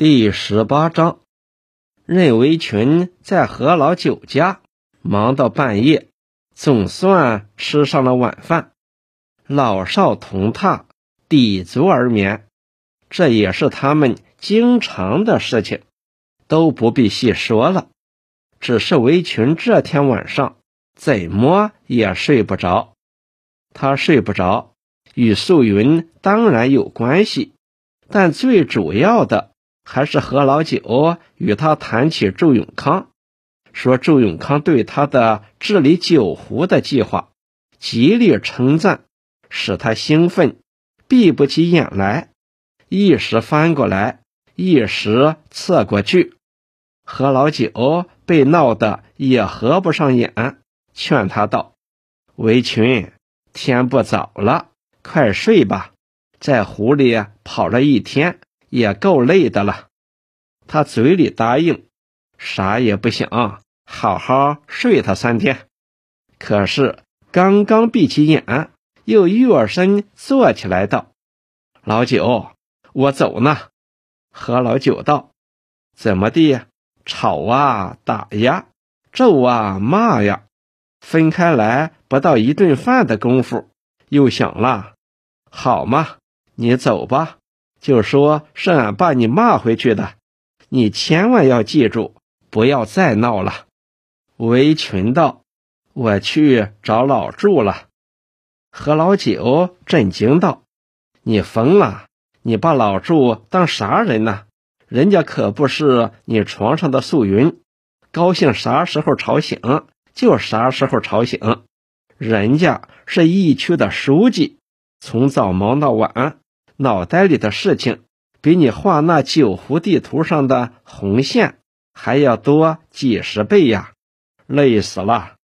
第十八章，任维群在何老九家忙到半夜，总算吃上了晚饭。老少同榻，抵足而眠，这也是他们经常的事情，都不必细说了。只是维群这天晚上怎么也睡不着。他睡不着，与素云当然有关系，但最主要的。还是何老九与他谈起祝永康，说祝永康对他的治理酒壶的计划极力称赞，使他兴奋，闭不起眼来，一时翻过来，一时侧过去。何老九被闹得也合不上眼，劝他道：“围裙，天不早了，快睡吧，在湖里跑了一天。”也够累的了，他嘴里答应，啥也不想，好好睡他三天。可是刚刚闭起眼，又跃身坐起来道：“老九，我走呢。”何老九道：“怎么地？吵啊，打呀，咒啊，骂呀？分开来不到一顿饭的功夫，又想了。好嘛，你走吧。”就说是俺把你骂回去的，你千万要记住，不要再闹了。围裙道：“我去找老祝了。”何老九震惊道：“你疯了？你把老祝当啥人呢？人家可不是你床上的素云，高兴啥时候吵醒就啥时候吵醒。人家是义区的书记，从早忙到晚。”脑袋里的事情比你画那九湖地图上的红线还要多几十倍呀，累死了！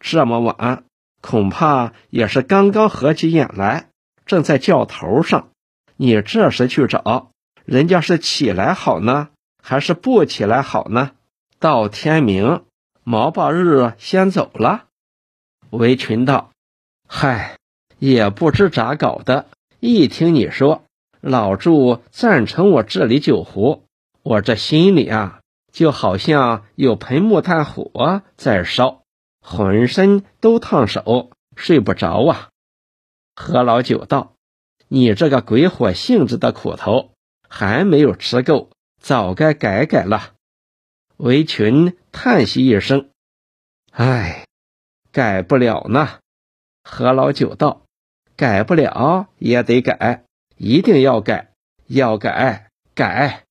这么晚，恐怕也是刚刚合起眼来，正在觉头上。你这时去找人家，是起来好呢，还是不起来好呢？到天明，毛把日先走了。围裙道：“嗨，也不知咋搞的，一听你说。”老祝赞成我治理酒壶，我这心里啊，就好像有盆木炭火在烧，浑身都烫手，睡不着啊。何老九道：“你这个鬼火性质的苦头还没有吃够，早该改改了。”围裙叹息一声：“唉，改不了呢。”何老九道：“改不了也得改。”一定要改，要改改。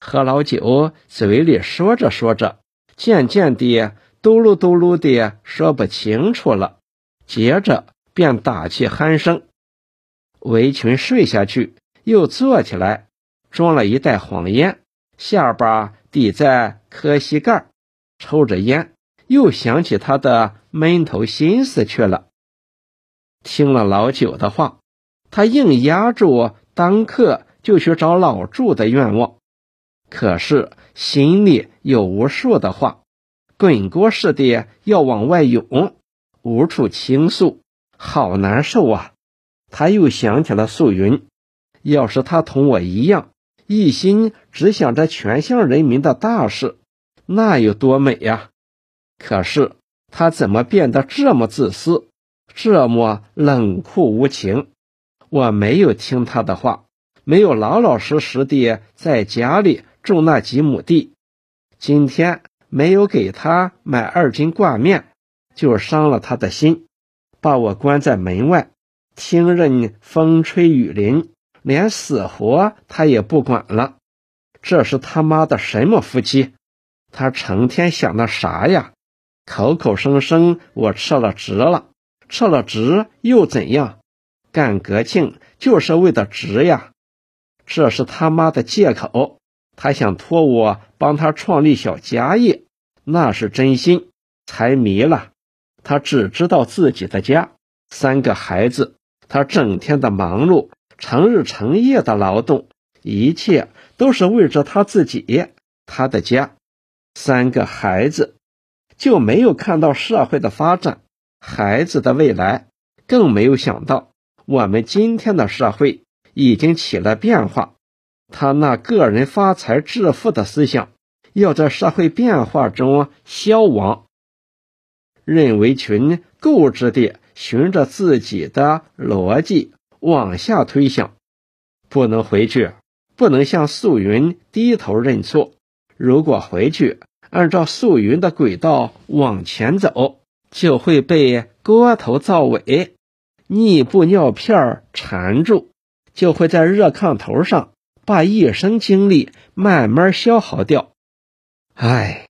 何老九嘴里说着说着，渐渐地嘟噜嘟噜的说不清楚了，接着便打起鼾声。围裙睡下去，又坐起来，装了一袋黄烟，下巴抵在磕膝盖，抽着烟，又想起他的闷头心思去了。听了老九的话。他硬压住当刻就去找老祝的愿望，可是心里有无数的话，滚锅似的要往外涌，无处倾诉，好难受啊！他又想起了素云，要是他同我一样，一心只想着全乡人民的大事，那有多美呀！可是他怎么变得这么自私，这么冷酷无情？我没有听他的话，没有老老实实的在家里种那几亩地。今天没有给他买二斤挂面，就伤了他的心，把我关在门外，听任风吹雨淋，连死活他也不管了。这是他妈的什么夫妻？他成天想那啥呀？口口声声我撤了职了，撤了职又怎样？干革庆就是为了职呀，这是他妈的借口。他想托我帮他创立小家业，那是真心，才迷了。他只知道自己的家，三个孩子，他整天的忙碌，成日成夜的劳动，一切都是为着他自己，他的家，三个孩子，就没有看到社会的发展，孩子的未来，更没有想到。我们今天的社会已经起了变化，他那个人发财致富的思想要在社会变化中消亡。任维群固执地循着自己的逻辑往下推想，不能回去，不能向素云低头认错。如果回去，按照素云的轨道往前走，就会被锅头灶尾、逆布尿片缠住，就会在热炕头上把一生精力慢慢消耗掉。唉，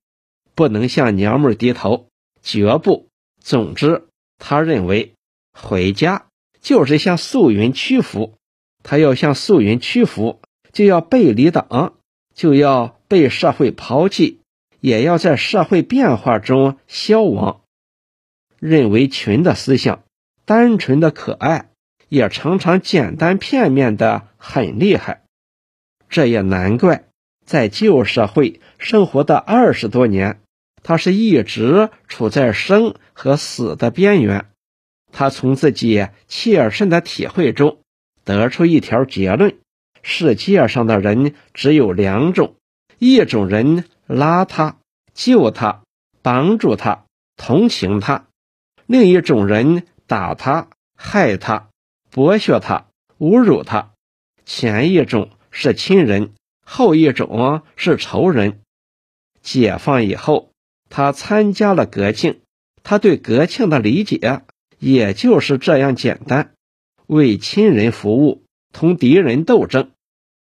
不能向娘们低头，绝不。总之，他认为回家就是向素云屈服。他要向素云屈服，就要背离党，就要被社会抛弃，也要在社会变化中消亡。认为群的思想单纯的可爱，也常常简单片面的很厉害。这也难怪，在旧社会生活的二十多年。他是一直处在生和死的边缘。他从自己切身的体会中得出一条结论：世界上的人只有两种，一种人拉他、救他、帮助他、同情他；另一种人打他、害他、剥削他、侮辱他。前一种是亲人，后一种是仇人。解放以后。他参加了革庆，他对革庆的理解也就是这样简单：为亲人服务，同敌人斗争。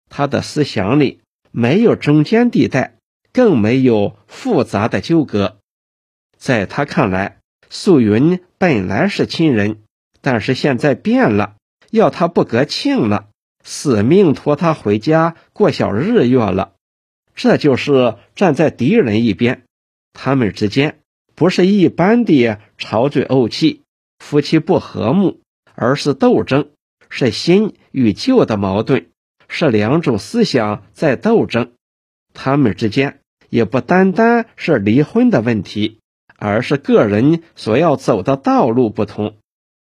他的思想里没有中间地带，更没有复杂的纠葛。在他看来，素云本来是亲人，但是现在变了，要他不隔庆了，死命拖他回家过小日月了。这就是站在敌人一边。他们之间不是一般的吵嘴怄气、夫妻不和睦，而是斗争，是新与旧的矛盾，是两种思想在斗争。他们之间也不单单是离婚的问题，而是个人所要走的道路不同。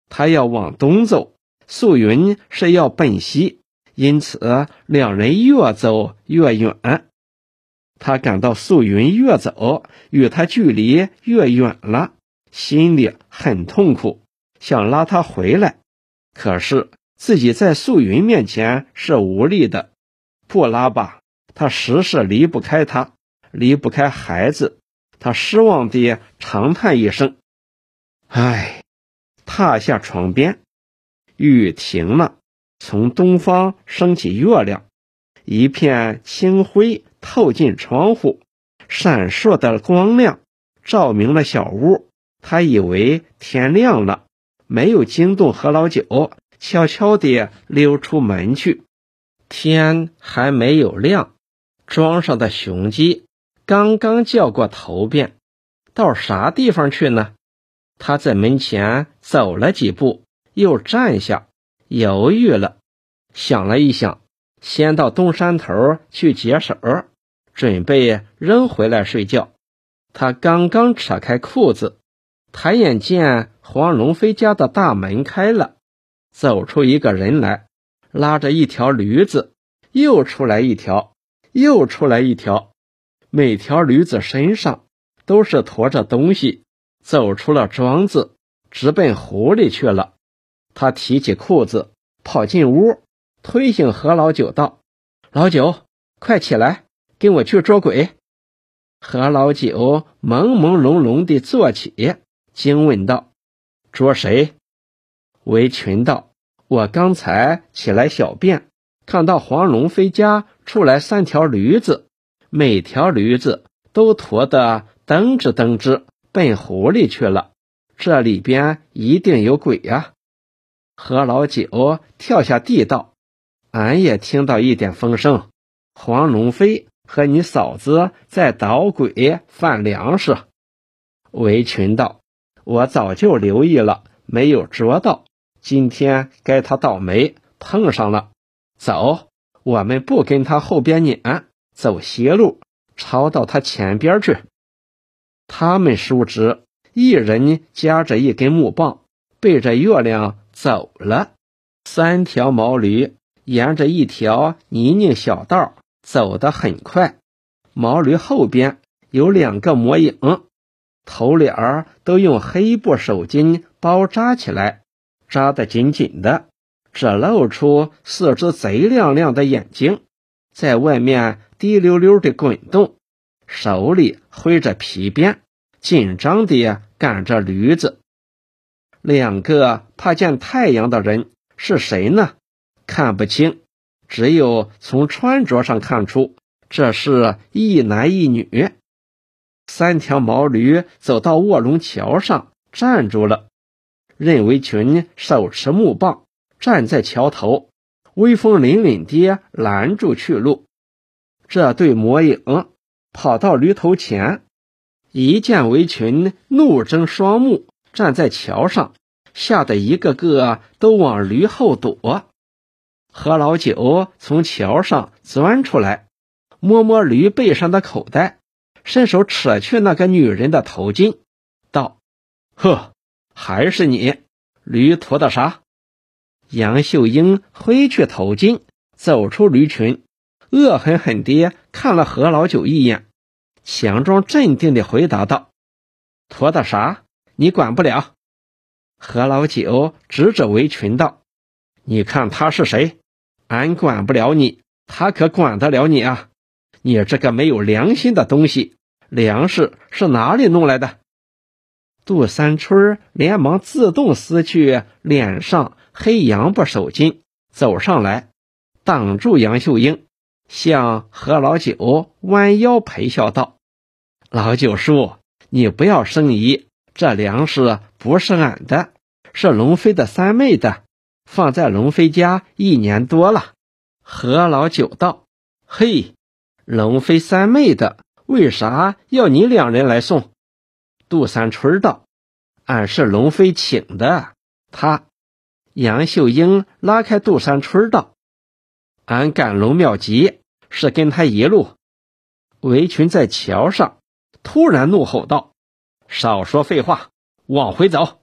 他要往东走，素云是要奔西，因此两人越走越远。他感到素云越走与他距离越远了，心里很痛苦，想拉他回来，可是自己在素云面前是无力的，不拉吧，他时时离不开他，离不开孩子，他失望地长叹一声：“唉。”踏下床边，雨停了，从东方升起月亮，一片清辉。透进窗户，闪烁的光亮照明了小屋。他以为天亮了，没有惊动何老九，悄悄地溜出门去。天还没有亮，庄上的雄鸡刚刚叫过头遍，到啥地方去呢？他在门前走了几步，又站下，犹豫了，想了一想，先到东山头去解手。准备扔回来睡觉，他刚刚扯开裤子，抬眼见黄龙飞家的大门开了，走出一个人来，拉着一条驴子，又出来一条，又出来一条，每条驴子身上都是驮着东西，走出了庄子，直奔湖里去了。他提起裤子，跑进屋，推醒何老九道：“老九，快起来！”跟我去捉鬼。何老九朦朦胧胧地坐起，惊问道：“捉谁？”韦群道：“我刚才起来小便，看到黄龙飞家出来三条驴子，每条驴子都驮得蹬吱蹬吱，奔湖里去了。这里边一定有鬼呀！”何老九跳下地道：“俺也听到一点风声，黄龙飞。”和你嫂子在捣鬼贩粮食，韦群道：“我早就留意了，没有捉到。今天该他倒霉，碰上了。走，我们不跟他后边撵，走斜路，抄到他前边去。”他们叔侄一人夹着一根木棒，背着月亮走了。三条毛驴沿着一条泥泞小道走得很快。毛驴后边有两个魔影，头脸儿都用黑布手巾包扎起来，扎得紧紧的，只露出四只贼亮亮的眼睛，在外面滴溜溜的滚动，手里挥着皮鞭，紧张地赶着驴子。两个怕见太阳的人是谁呢？看不清，只有从穿着上看出，这是一男一女。三条毛驴走到卧龙桥上，站住了。任维群手持木棒，站在桥头，威风凛凛地拦住去路。这对魔影跑到驴头前，一见围裙，怒睁双目。站在桥上，吓得一个个都往驴后躲。何老九从桥上钻出来，摸摸驴背上的口袋，伸手扯去那个女人的头巾，道：“呵，还是你，驴驮的啥？”杨秀英挥去头巾，走出驴群，恶狠狠地看了何老九一眼，强装镇定地回答道：“驮的啥？”你管不了，何老九指着围裙道：“你看他是谁？俺管不了你，他可管得了你啊！你这个没有良心的东西，粮食是哪里弄来的？”杜三春连忙自动撕去脸上黑羊布手巾，走上来挡住杨秀英，向何老九弯腰陪笑道：“老九叔，你不要生疑。”这粮食不是俺的，是龙飞的三妹的，放在龙飞家一年多了。何老九道：“嘿，龙飞三妹的，为啥要你两人来送？”杜三春道：“俺是龙飞请的。”他杨秀英拉开杜三春道：“俺赶龙庙集是跟他一路。”围裙在桥上突然怒吼道。少说废话，往回走。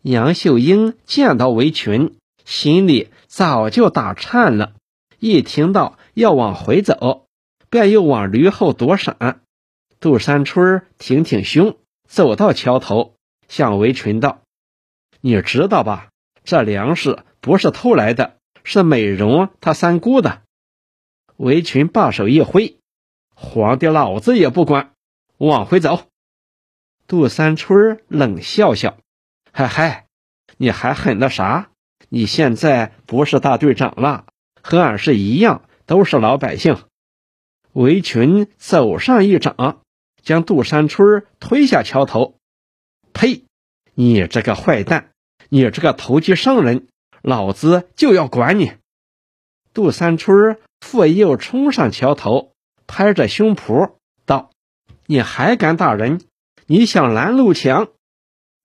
杨秀英见到围裙，心里早就打颤了。一听到要往回走，便又往驴后躲闪。杜山春挺挺胸，走到桥头，向围裙道：“你知道吧？这粮食不是偷来的，是美容他三姑的。”围裙把手一挥：“皇帝老子也不管，往回走。”杜三春冷笑笑：“嗨嗨，你还狠的啥？你现在不是大队长了，和俺是一样，都是老百姓。”围裙走上一掌，将杜三春推下桥头。“呸！你这个坏蛋，你这个投机商人，老子就要管你！”杜三春复又冲上桥头，拍着胸脯道：“你还敢打人？”你想拦路抢？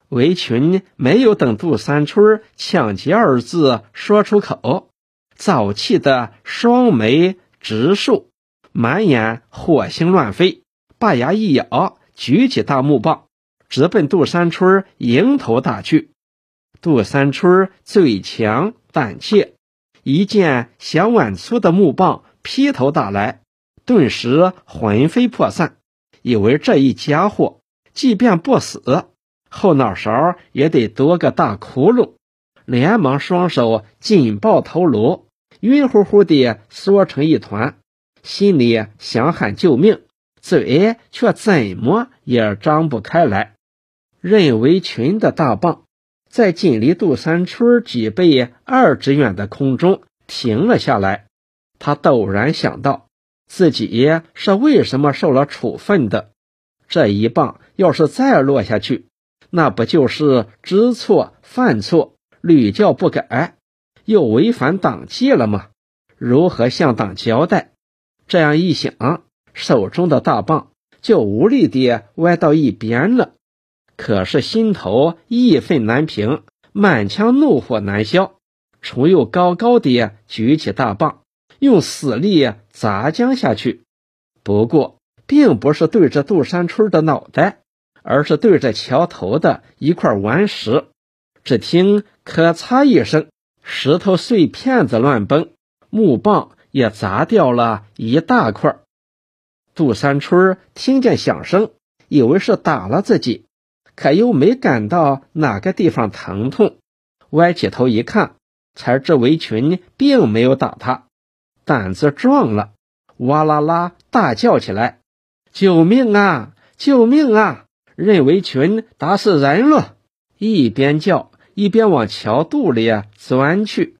围裙没有等杜三春“抢劫”二字说出口，早气得双眉直竖，满眼火星乱飞，把牙一咬，举起大木棒，直奔杜三春迎头打去。杜三春嘴强胆怯，一见小碗粗的木棒劈头打来，顿时魂飞魄散，以为这一家伙。即便不死，后脑勺也得多个大窟窿。连忙双手紧抱头颅，晕乎乎的缩成一团，心里想喊救命，嘴却怎么也张不开来。任维群的大棒在仅离杜三春几倍二指远的空中停了下来。他陡然想到，自己是为什么受了处分的。这一棒要是再落下去，那不就是知错犯错、屡教不改，又违反党纪了吗？如何向党交代？这样一想，手中的大棒就无力地歪到一边了。可是心头义愤难平，满腔怒火难消，重又高高地举起大棒，用死力砸将下去。不过。并不是对着杜山春的脑袋，而是对着桥头的一块顽石。只听“咔嚓”一声，石头碎片子乱崩，木棒也砸掉了一大块。杜三春听见响声，以为是打了自己，可又没感到哪个地方疼痛，歪起头一看，才知围裙并没有打他，胆子壮了，哇啦啦大叫起来：“救命啊！救命啊！任围裙打死人了！”一边叫一边往桥肚里钻去。